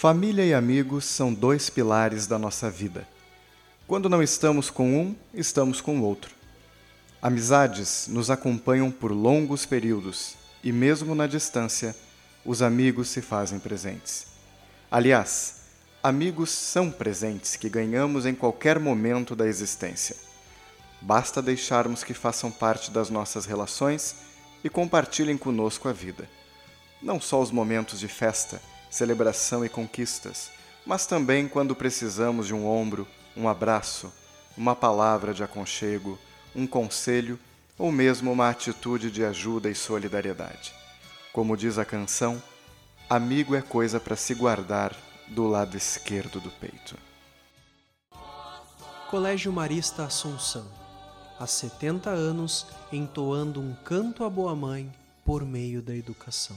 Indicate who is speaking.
Speaker 1: Família e amigos são dois pilares da nossa vida. Quando não estamos com um, estamos com o outro. Amizades nos acompanham por longos períodos e, mesmo na distância, os amigos se fazem presentes. Aliás, amigos são presentes que ganhamos em qualquer momento da existência. Basta deixarmos que façam parte das nossas relações e compartilhem conosco a vida. Não só os momentos de festa, celebração e conquistas, mas também quando precisamos de um ombro, um abraço, uma palavra de aconchego, um conselho ou mesmo uma atitude de ajuda e solidariedade. Como diz a canção, amigo é coisa para se guardar do lado esquerdo do peito.
Speaker 2: Colégio Marista Assunção, há 70 anos entoando um canto à boa mãe por meio da educação.